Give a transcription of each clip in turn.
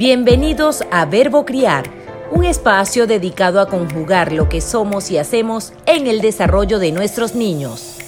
Bienvenidos a Verbo Criar, un espacio dedicado a conjugar lo que somos y hacemos en el desarrollo de nuestros niños.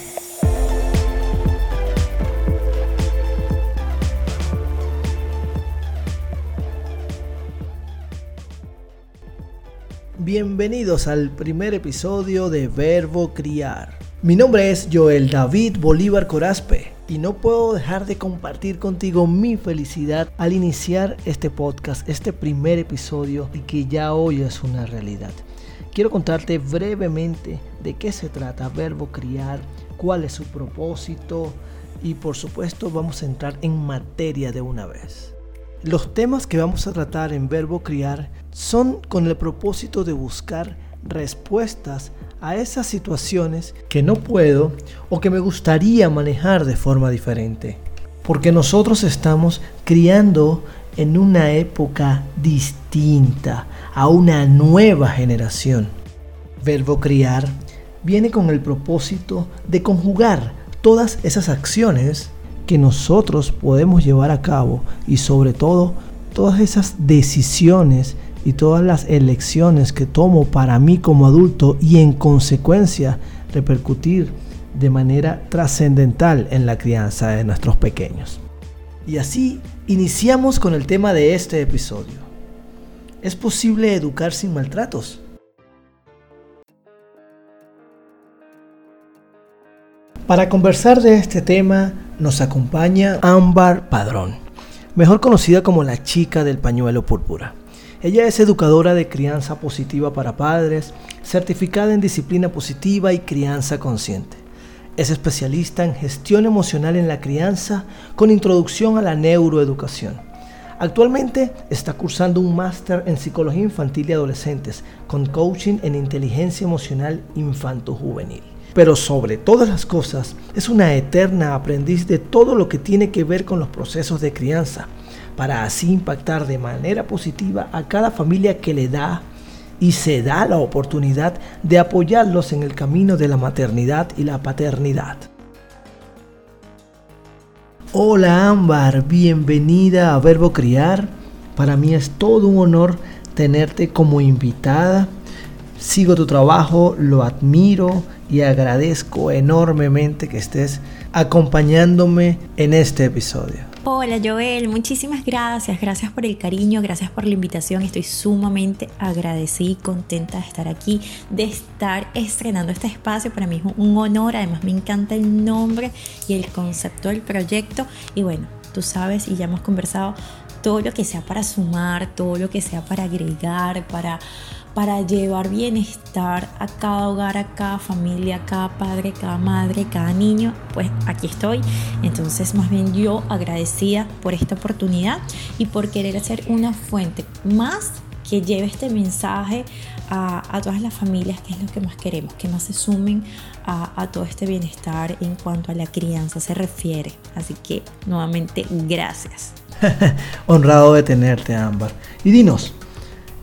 Bienvenidos al primer episodio de Verbo Criar. Mi nombre es Joel David Bolívar Corazpe y no puedo dejar de compartir contigo mi felicidad al iniciar este podcast, este primer episodio y que ya hoy es una realidad. Quiero contarte brevemente de qué se trata Verbo Criar, cuál es su propósito y por supuesto vamos a entrar en materia de una vez. Los temas que vamos a tratar en Verbo Criar son con el propósito de buscar respuestas a esas situaciones que no puedo o que me gustaría manejar de forma diferente. Porque nosotros estamos criando en una época distinta, a una nueva generación. Verbo criar viene con el propósito de conjugar todas esas acciones que nosotros podemos llevar a cabo y sobre todo todas esas decisiones y todas las elecciones que tomo para mí como adulto y en consecuencia repercutir de manera trascendental en la crianza de nuestros pequeños. Y así iniciamos con el tema de este episodio. ¿Es posible educar sin maltratos? Para conversar de este tema nos acompaña Ámbar Padrón, mejor conocida como la chica del pañuelo púrpura. Ella es educadora de crianza positiva para padres, certificada en disciplina positiva y crianza consciente. Es especialista en gestión emocional en la crianza con introducción a la neuroeducación. Actualmente está cursando un máster en psicología infantil y adolescentes con coaching en inteligencia emocional infanto-juvenil. Pero sobre todas las cosas, es una eterna aprendiz de todo lo que tiene que ver con los procesos de crianza para así impactar de manera positiva a cada familia que le da y se da la oportunidad de apoyarlos en el camino de la maternidad y la paternidad. Hola Ámbar, bienvenida a Verbo Criar. Para mí es todo un honor tenerte como invitada. Sigo tu trabajo, lo admiro y agradezco enormemente que estés acompañándome en este episodio. Hola Joel, muchísimas gracias, gracias por el cariño, gracias por la invitación, estoy sumamente agradecida y contenta de estar aquí, de estar estrenando este espacio, para mí es un honor, además me encanta el nombre y el concepto del proyecto. Y bueno, tú sabes y ya hemos conversado todo lo que sea para sumar, todo lo que sea para agregar, para para llevar bienestar a cada hogar, a cada familia, a cada padre, cada madre, cada niño, pues aquí estoy. Entonces, más bien yo agradecida por esta oportunidad y por querer hacer una fuente más que lleve este mensaje a, todas las familias, que es lo que más queremos, que más se sumen a, a todo este bienestar en cuanto a la crianza se refiere. Así que nuevamente, gracias. Honrado de tenerte, Ámbar. Y dinos,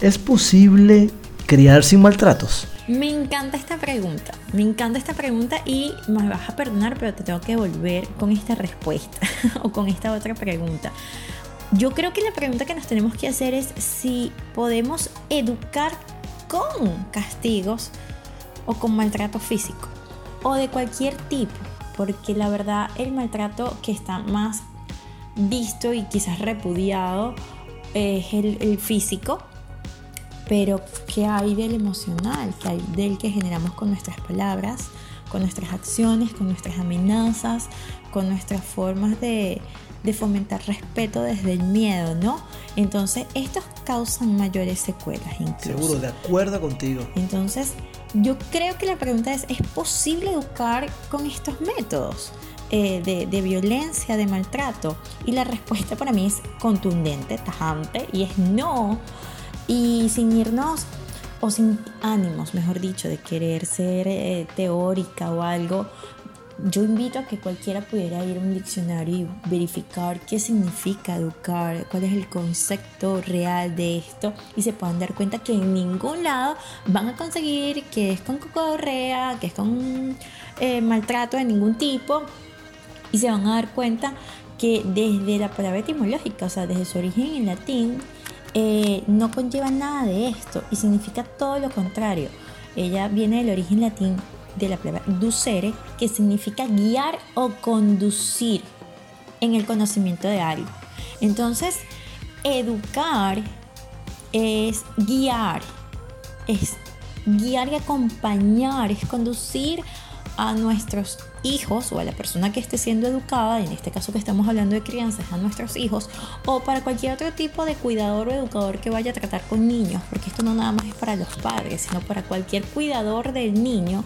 ¿es posible criar sin maltratos? Me encanta esta pregunta, me encanta esta pregunta y me vas a perdonar, pero te tengo que volver con esta respuesta o con esta otra pregunta. Yo creo que la pregunta que nos tenemos que hacer es si podemos educar con castigos o con maltrato físico o de cualquier tipo, porque la verdad el maltrato que está más visto y quizás repudiado es el, el físico, pero ¿qué hay del emocional? ¿Qué hay del que generamos con nuestras palabras, con nuestras acciones, con nuestras amenazas, con nuestras formas de, fomentar respeto desde el miedo, ¿no? Entonces, estos causan mayores secuelas incluso. Seguro, de acuerdo contigo. Entonces, yo creo que la pregunta es, ¿es posible educar con estos métodos? Eh, de, de, violencia, de maltrato? Y la respuesta para mí es contundente, tajante, y es no, y sin irnos o sin ánimos, mejor dicho, de querer ser eh, teórica o algo, yo invito a que cualquiera pudiera ir a un diccionario y verificar qué significa educar, cuál es el concepto real de esto y se puedan dar cuenta que en ningún lado van a conseguir que es con cocodorrea, que es con eh, maltrato de ningún tipo y se van a dar cuenta que desde la palabra etimológica, o sea, desde su origen en latín, eh, no conlleva nada de esto y significa todo lo contrario. Ella viene del origen latín de la palabra ducere, que significa guiar o conducir en el conocimiento de algo. Entonces, educar es guiar, es guiar y acompañar, es conducir a nuestros hijos o a la persona que esté siendo educada, en este caso que estamos hablando de crianzas, a nuestros hijos, o para cualquier otro tipo de cuidador o educador que vaya a tratar con niños, porque esto no nada más es para los padres, sino para cualquier cuidador del niño,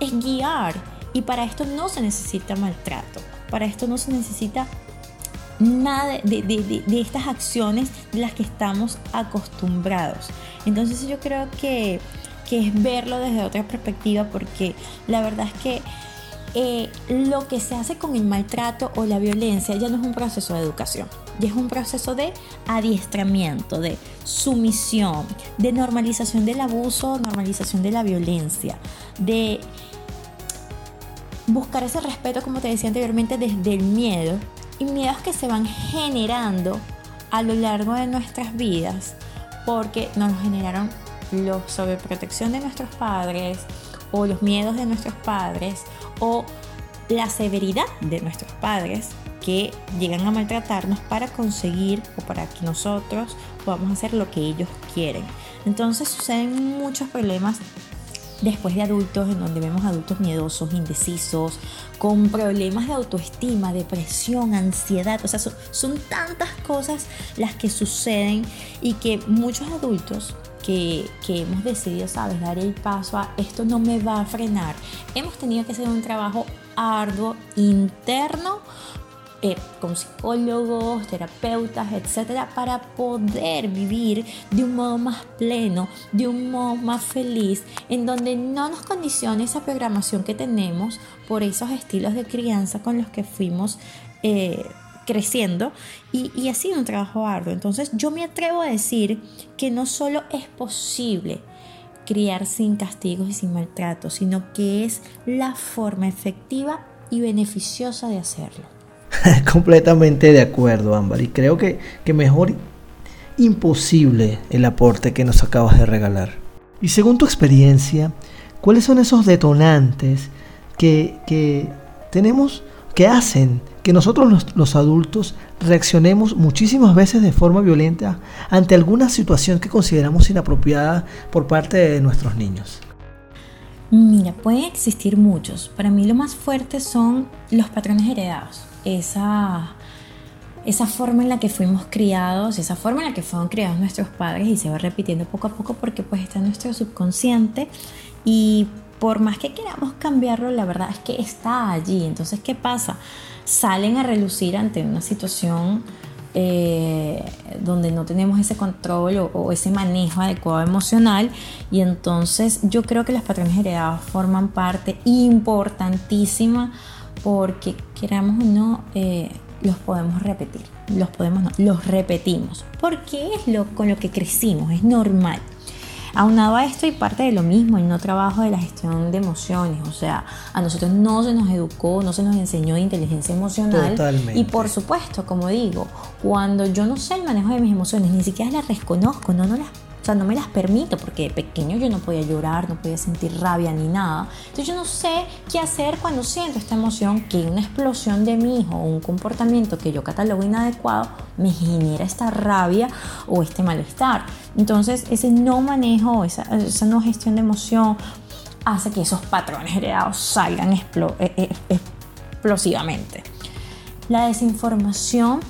es guiar. Y para esto no se necesita maltrato, para esto no se necesita nada de, estas acciones de las que estamos acostumbrados. Entonces yo creo que, que, es verlo desde otra perspectiva porque la verdad es que eh, lo que se hace con el maltrato o la violencia ya no es un proceso de educación, ya es un proceso de adiestramiento, de sumisión, de normalización del abuso, normalización de la violencia, de buscar ese respeto, como te decía anteriormente, desde el miedo y miedos que se van generando a lo largo de nuestras vidas porque nos generaron la sobreprotección de nuestros padres o los miedos de nuestros padres o la severidad de nuestros padres que llegan a maltratarnos para conseguir o para que nosotros podamos hacer lo que ellos quieren. Entonces suceden muchos problemas después de adultos, en donde vemos adultos miedosos, indecisos, con problemas de autoestima, depresión, ansiedad. O sea, son, tantas cosas las que suceden y que muchos adultos que, que, hemos decidido, sabes, dar el paso a esto no me va a frenar. Hemos tenido que hacer un trabajo arduo interno eh, con psicólogos, terapeutas, etcétera, para poder vivir de un modo más pleno, de un modo más feliz, en donde no nos condicione esa programación que tenemos por esos estilos de crianza con los que fuimos. Eh, creciendo y, y ha sido un trabajo arduo. Entonces yo me atrevo a decir que no solo es posible criar sin castigos y sin maltrato, sino que es la forma efectiva y beneficiosa de hacerlo. Completamente de acuerdo, Ámbar. Y creo que, que mejor imposible el aporte que nos acabas de regalar. Y según tu experiencia, ¿cuáles son esos detonantes que, que tenemos, que hacen que nosotros los, los, adultos reaccionemos muchísimas veces de forma violenta ante alguna situación que consideramos inapropiada por parte de nuestros niños? Mira, pueden existir muchos. Para mí lo más fuerte son los patrones heredados esa, esa forma en la que fuimos criados, esa forma en la que fueron criados nuestros padres y se va repitiendo poco a poco porque pues está en nuestro subconsciente y por más que queramos cambiarlo, la verdad es que está allí. Entonces, ¿qué pasa? Salen a relucir ante una situación eh, donde no tenemos ese control o, o, ese manejo adecuado emocional y entonces yo creo que los patrones heredados forman parte importantísima porque queramos o no, eh, los podemos repetir. Los podemos no, los repetimos. Porque es lo con lo que crecimos, es normal. Aunado a esto y parte de lo mismo, el no trabajo de la gestión de emociones, o sea, a nosotros no se nos educó, no se nos enseñó de inteligencia emocional. Totalmente. Y por supuesto, como digo, cuando yo no sé el manejo de mis emociones, ni siquiera las reconozco, no, no las no me las permito porque de pequeño yo no podía llorar, no podía sentir rabia ni nada. Entonces yo no sé qué hacer cuando siento esta emoción que una explosión de mi hijo o un comportamiento que yo catalogo inadecuado me genera esta rabia o este malestar. Entonces ese no manejo, esa, esa no gestión de emoción hace que esos patrones heredados salgan eh, eh, explosivamente. La desinformación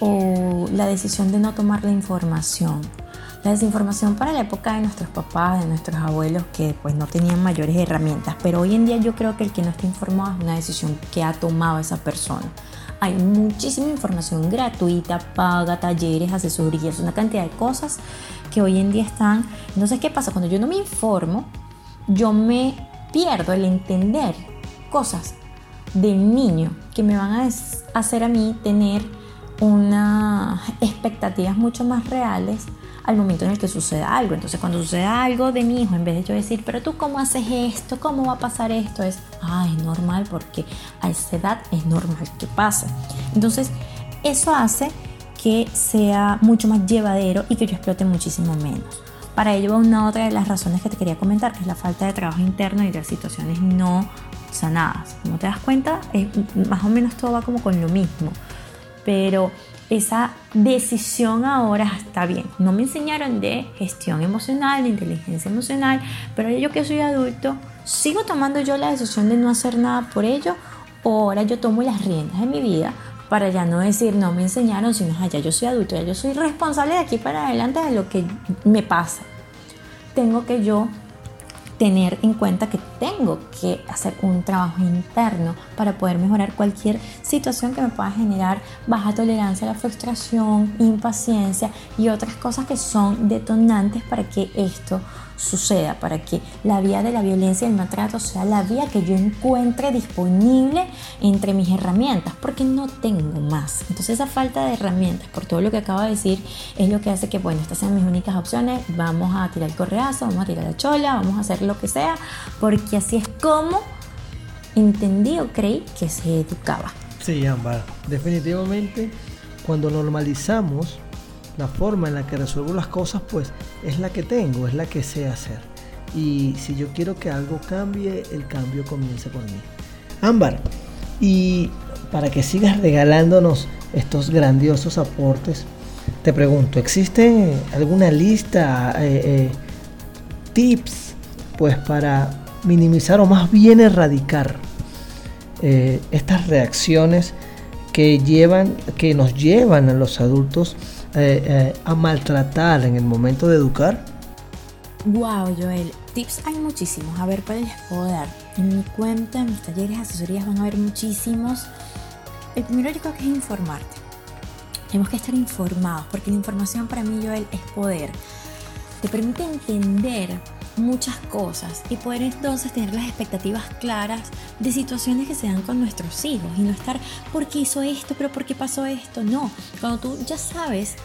o la decisión de no tomar la información la desinformación para la época de nuestros papás, de nuestros abuelos, que pues no tenían mayores herramientas, pero hoy en día yo creo que el que no está informado es una decisión que ha tomado esa persona. Hay muchísima información gratuita, paga, talleres, asesorías, una cantidad de cosas que hoy en día están. Entonces, ¿qué pasa? Cuando yo no me informo, yo me pierdo el entender cosas de niño que me van a hacer a mí tener unas expectativas mucho más reales al momento en el que suceda algo. Entonces cuando suceda algo de mi hijo, en vez de yo decir, pero tú cómo haces esto, cómo va a pasar esto, es, ah, es normal porque a esa edad es normal que pase. Entonces eso hace que sea mucho más llevadero y que yo explote muchísimo menos. Para ello va una otra de las razones que te quería comentar, que es la falta de trabajo interno y de situaciones no sanadas. Como te das cuenta, más o menos todo va como con lo mismo. Pero esa decisión ahora está bien. No me enseñaron de gestión emocional, de inteligencia emocional, pero yo que soy adulto, sigo tomando yo la decisión de no hacer nada por ello o ahora yo tomo las riendas de mi vida para ya no decir no me enseñaron, sino ya yo soy adulto, ya yo soy responsable de aquí para adelante de lo que me pasa. Tengo que yo tener en cuenta que tengo que hacer un trabajo interno para poder mejorar cualquier situación que me pueda generar baja tolerancia a la frustración, impaciencia y otras cosas que son detonantes para que esto suceda, para que la vía de la violencia y el maltrato sea la vía que yo encuentre disponible entre mis herramientas, porque no tengo más. Entonces esa falta de herramientas, por todo lo que acabo de decir, es lo que hace que, bueno, estas sean mis únicas opciones, vamos a tirar el correazo, vamos a tirar la chola, vamos a hacer lo que sea, porque así es como entendí o creí que se educaba. Sí, Ámbar, definitivamente cuando normalizamos la forma en la que resuelvo las cosas, pues es la que tengo, es la que sé hacer. Y si yo quiero que algo cambie, el cambio comienza por mí. Ámbar, y para que sigas regalándonos estos grandiosos aportes, te pregunto, ¿existe alguna lista, eh, eh, tips, pues para minimizar o más bien erradicar eh, estas reacciones que llevan, que nos llevan a los adultos eh, eh, a maltratar en el momento de educar? Wow, Joel, tips hay muchísimos. A ver, ¿cuáles les puedo dar? En mi cuenta, en mis talleres, asesorías van a haber muchísimos. El primero yo creo que es informarte. Tenemos que estar informados porque la información para mí, Joel, es poder. Te permite entender muchas cosas y poder entonces tener las expectativas claras de situaciones que se dan con nuestros hijos y no estar, ¿por qué hizo esto? ¿Pero por qué pasó esto? No, cuando tú ya sabes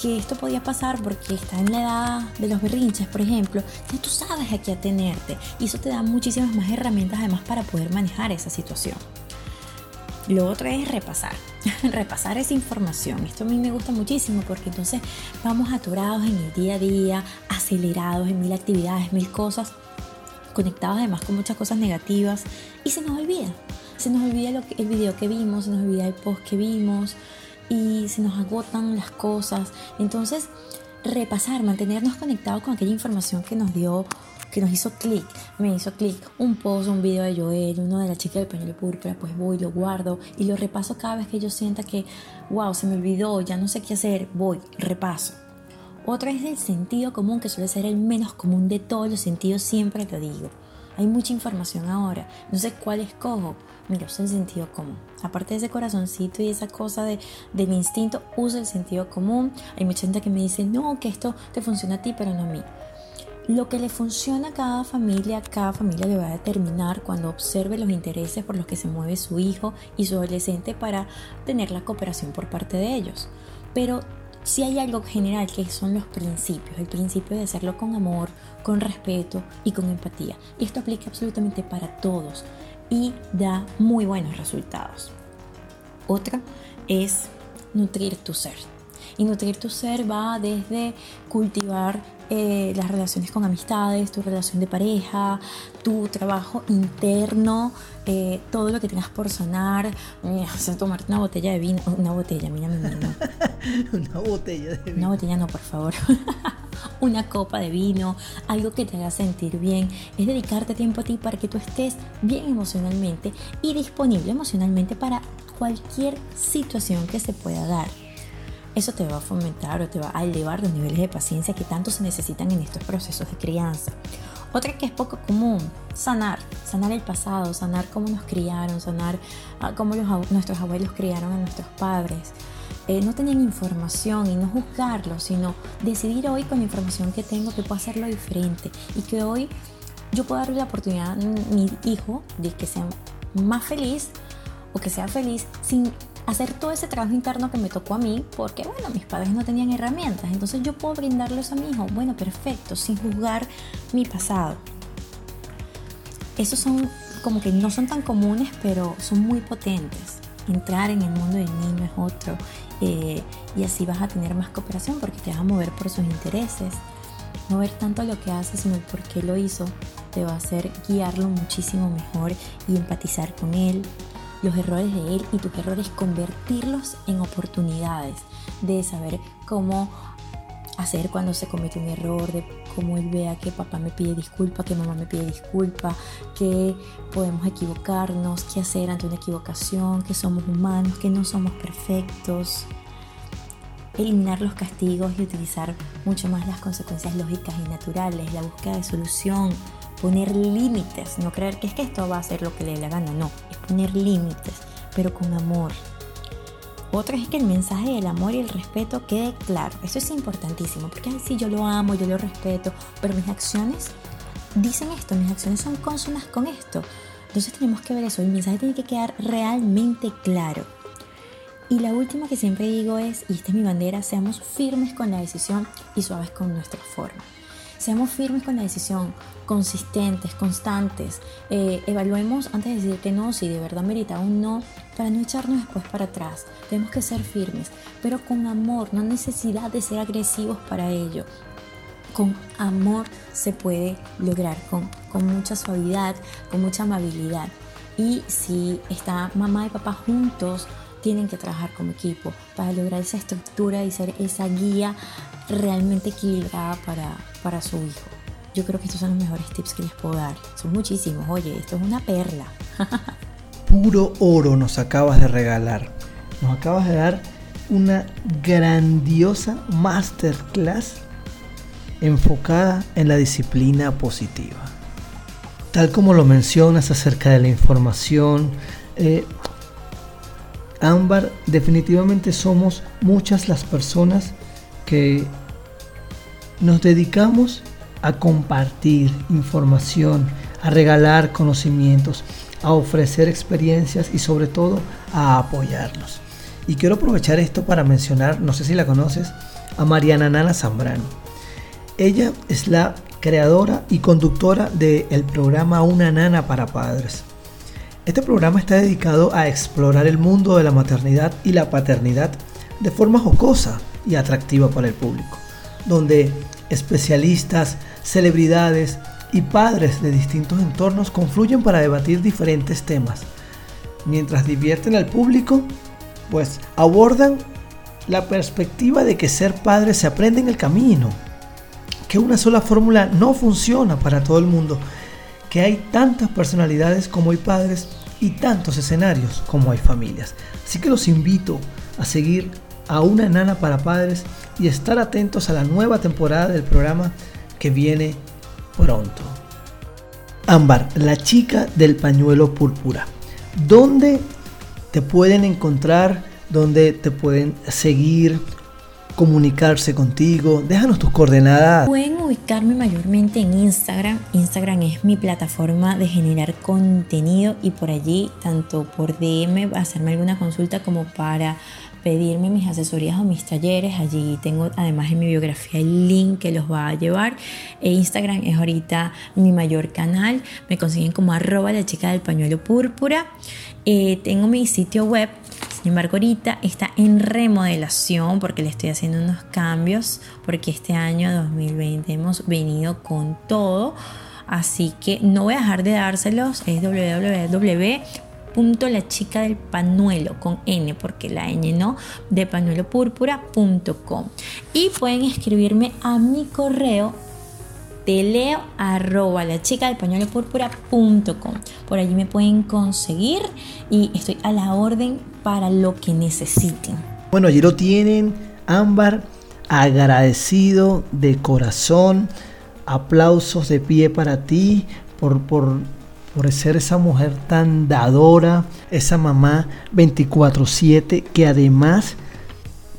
que esto podía pasar porque está en la edad de los berrinches, por ejemplo, ya tú sabes a qué atenerte y eso te da muchísimas más herramientas además para poder manejar esa situación. Lo otro es repasar, repasar esa información. Esto a mí me gusta muchísimo porque entonces vamos atorados en el día a día, acelerados en mil actividades, mil cosas, conectados además con muchas cosas negativas y se nos olvida. Se nos olvida el video que vimos, se nos olvida el post que vimos y se nos agotan las cosas. Entonces, repasar, mantenernos conectados con aquella información que nos dio que nos hizo clic, me hizo clic un post, un video de Joel, uno de la chica del pañuelo púrpura, pues voy, lo guardo y lo repaso cada vez que yo sienta que, wow, se me olvidó, ya no sé qué hacer, voy, repaso. Otra es el sentido común, que suele ser el menos común de todos los sentidos, siempre te digo. Hay mucha información ahora, no sé cuál escojo. Mira, usa el sentido común. Aparte de ese corazoncito y esa cosa de, del instinto, usa el sentido común. Hay mucha gente que me dice, no, que esto te funciona a ti, pero no a mí. Lo que le funciona a cada familia, cada familia le va a determinar cuando observe los intereses por los que se mueve su hijo y su adolescente para tener la cooperación por parte de ellos. Pero si hay algo general que son los principios, el principio de hacerlo con amor, con respeto y con empatía. Y esto aplica absolutamente para todos y da muy buenos resultados. Otra es nutrir tu ser. Y nutrir tu ser va desde cultivar eh, las relaciones con amistades, tu relación de pareja, tu trabajo interno, eh, todo lo que tengas por sanar. hacer tomarte una botella de vino, una botella, mira mi vino. una botella de vino. Una botella no, por favor. una copa de vino, algo que te haga sentir bien. Es dedicarte tiempo a ti para que tú estés bien emocionalmente y disponible emocionalmente para cualquier situación que se pueda dar eso te va a fomentar o te va a elevar los niveles de paciencia que tanto se necesitan en estos procesos de crianza. Otra que es poco común, sanar, sanar el pasado, sanar cómo nos criaron, sanar ah, cómo nuestros abuelos criaron a nuestros padres. Eh, no tenían información y no juzgarlo, sino decidir hoy con la información que tengo que puedo hacerlo diferente y que hoy yo puedo darle la oportunidad a mi hijo de que sea más feliz o que sea feliz sin hacer todo ese trabajo interno que me tocó a mí, porque bueno, mis padres no tenían herramientas, entonces yo puedo brindarles a mi hijo, bueno, perfecto, sin juzgar mi pasado. Esos son como que no son tan comunes, pero son muy potentes. entrar en el mundo del niño es otro. Eh, y así vas a tener más cooperación porque te vas a mover por sus intereses. No ver tanto lo que hace, sino el por qué lo hizo. Te va a hacer guiarlo muchísimo mejor y empatizar con él, los errores de él y tus errores convertirlos en oportunidades de saber cómo hacer cuando se comete un error, de cómo él vea que papá me pide disculpa, que mamá me pide disculpa, que podemos equivocarnos, qué hacer ante una equivocación, que somos humanos, que no somos perfectos. Eliminar los castigos y utilizar mucho más las consecuencias lógicas y naturales, la búsqueda de solución, poner límites, no creer que es que esto va a ser lo que le dé la gana, no, es poner límites, pero con amor, otra es que el mensaje del amor y el respeto quede claro. Eso es importantísimo, porque si yo lo amo, yo lo respeto, pero mis acciones dicen esto, mis acciones son consonas con esto. Entonces tenemos que ver eso, el mensaje tiene que quedar realmente claro. Y la última que siempre digo es, y esta es mi bandera, seamos firmes con la decisión y suaves con nuestra forma. Seamos firmes con la decisión, consistentes, constantes. Eh, evaluemos antes de decir que no, si de verdad merita un no, para no echarnos después para atrás. Tenemos que ser firmes, pero con amor, no necesidad de ser agresivos para ello. Con amor se puede lograr, con, con mucha suavidad, con mucha amabilidad. Y si está mamá y papá juntos, tienen que trabajar como equipo para lograr esa estructura y ser esa guía realmente equilibrada para, para su hijo. Yo creo que estos son los mejores tips que les puedo dar. Son muchísimos. Oye, esto es una perla. Puro oro nos acabas de regalar. Nos acabas de dar una grandiosa masterclass enfocada en la disciplina positiva. Tal como lo mencionas acerca de la información, eh, Ámbar, definitivamente somos muchas las personas que nos dedicamos a compartir información, a regalar conocimientos, a ofrecer experiencias y sobre todo a apoyarlos. Y quiero aprovechar esto para mencionar, no sé si la conoces, a Mariana Nana Zambrano. Ella es la creadora y conductora del programa Una Nana para Padres. Este programa está dedicado a explorar el mundo de la maternidad y la paternidad de forma jocosa y atractiva para el público, donde especialistas, celebridades y padres de distintos entornos confluyen para debatir diferentes temas. Mientras divierten al público, pues abordan la perspectiva de que ser padre se aprende en el camino, que una sola fórmula no funciona para todo el mundo, que hay tantas personalidades como hay padres y tantos escenarios como hay familias. Así que los invito a seguir a una nana para padres y estar atentos a la nueva temporada del programa que viene pronto. Ámbar, la chica del pañuelo púrpura. ¿Dónde te pueden encontrar? ¿Dónde te pueden seguir? Comunicarse contigo? Déjanos tus coordenadas. Pueden ubicarme mayormente en Instagram. Instagram es mi plataforma de generar contenido y por allí, tanto por DM, hacerme alguna consulta como para pedirme mis asesorías o mis talleres. Allí tengo además en mi biografía el link que los va a llevar. E Instagram es ahorita mi mayor canal. Me consiguen como arroba la chica del pañuelo púrpura. Eh, tengo mi sitio web. Sin embargo, ahorita está en remodelación porque le estoy haciendo unos cambios porque este año 2020 hemos venido con todo. Así que no voy a dejar de dárselos. Es www la chica del pañuelo con n porque la n no de pañuelo púrpura.com y pueden escribirme a mi correo teleo arroba la chica del pañuelo púrpura.com por allí me pueden conseguir y estoy a la orden para lo que necesiten. Bueno allí lo tienen. Ámbar agradecido de corazón. Aplausos de pie para ti por, por por ser esa mujer tan dadora, esa mamá 24/7 que además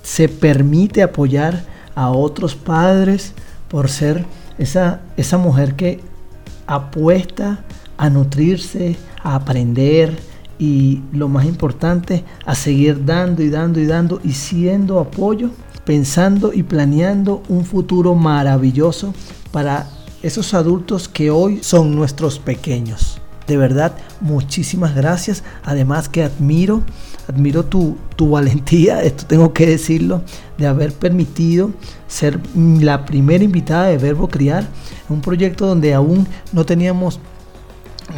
se permite apoyar a otros padres, por ser esa, esa mujer que apuesta a nutrirse, a aprender y lo más importante, a seguir dando y dando y dando y siendo apoyo, pensando y planeando un futuro maravilloso para esos adultos que hoy son nuestros pequeños. De verdad, muchísimas gracias. Además que admiro, admiro tu, tu valentía, esto tengo que decirlo, de haber permitido ser la primera invitada de Verbo Criar, un proyecto donde aún no teníamos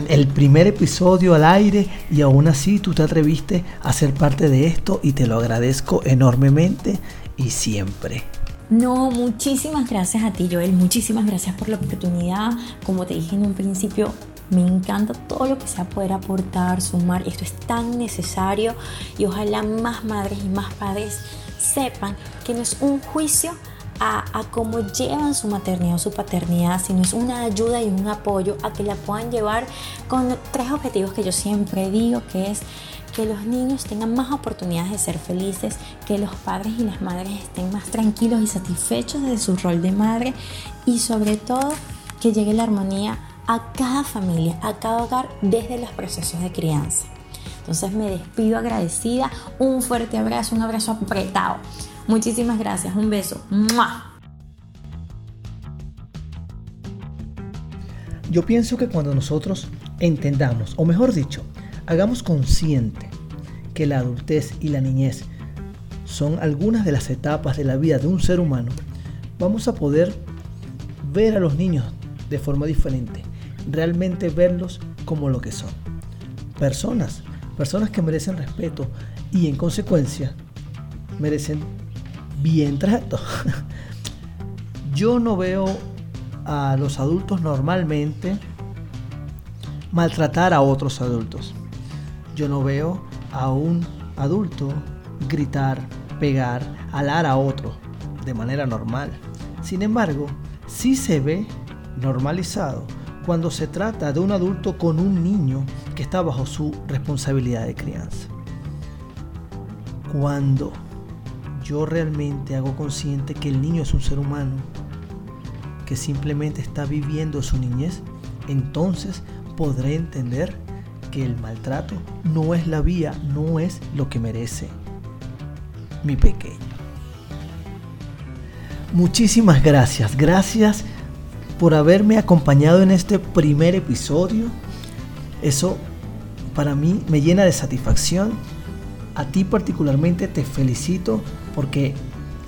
el primer episodio al aire y aún así tú te atreviste a ser parte de esto y te lo agradezco enormemente y siempre. No, muchísimas gracias a ti Joel, muchísimas gracias por la oportunidad. Como te dije en un principio, me encanta todo lo que sea poder aportar, sumar. Esto es tan necesario y ojalá más madres y más padres sepan que no es un juicio a, cómo llevan su maternidad o su paternidad, sino es una ayuda y un apoyo a que la puedan llevar con tres objetivos que yo siempre digo, que es que los niños tengan más oportunidades de ser felices, que los padres y las madres estén más tranquilos y satisfechos de su rol de madre y sobre todo que llegue la armonía a cada familia, a cada hogar desde los procesos de crianza. Entonces me despido agradecida, un fuerte abrazo, un abrazo apretado. Muchísimas gracias, un beso. Yo pienso que cuando nosotros entendamos, o mejor dicho, hagamos consciente que la adultez y la niñez son algunas de las etapas de la vida de un ser humano, vamos a poder ver a los niños de forma diferente, realmente verlos como lo que son. Personas, personas que merecen respeto y en consecuencia merecen bien trato. Yo no veo a los adultos normalmente maltratar a otros adultos. Yo no veo a un adulto gritar, pegar, alar a otro de manera normal. Sin embargo, sí se ve normalizado cuando se trata de un adulto con un niño que está bajo su responsabilidad de crianza. Cuando yo realmente hago consciente que el niño es un ser humano, que simplemente está viviendo su niñez, entonces podré entender que el maltrato no es la vía, no es lo que merece mi pequeño. Muchísimas gracias, gracias por haberme acompañado en este primer episodio. Eso para mí me llena de satisfacción. A ti particularmente te felicito porque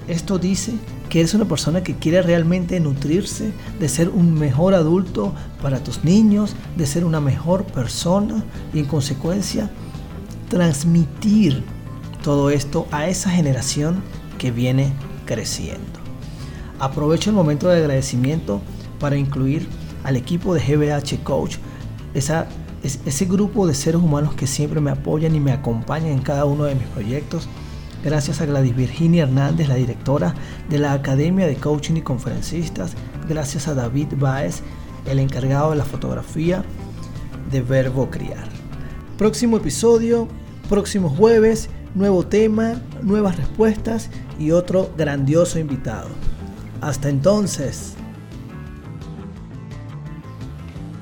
esto dice que eres una persona que quiere realmente nutrirse de ser un mejor adulto para tus niños, de ser una mejor persona y en consecuencia transmitir todo esto a esa generación que viene creciendo. Aprovecho el momento de agradecimiento para incluir al equipo de GBH Coach, ese grupo de seres humanos que siempre me apoyan y me acompañan en cada uno de mis proyectos Gracias a Gladys Virginia Hernández, la directora de la Academia de Coaching y Conferencistas. Gracias a David Baez, el encargado de la fotografía de Verbo Criar. Próximo episodio, próximo jueves, nuevo tema, nuevas respuestas y otro grandioso invitado. Hasta entonces.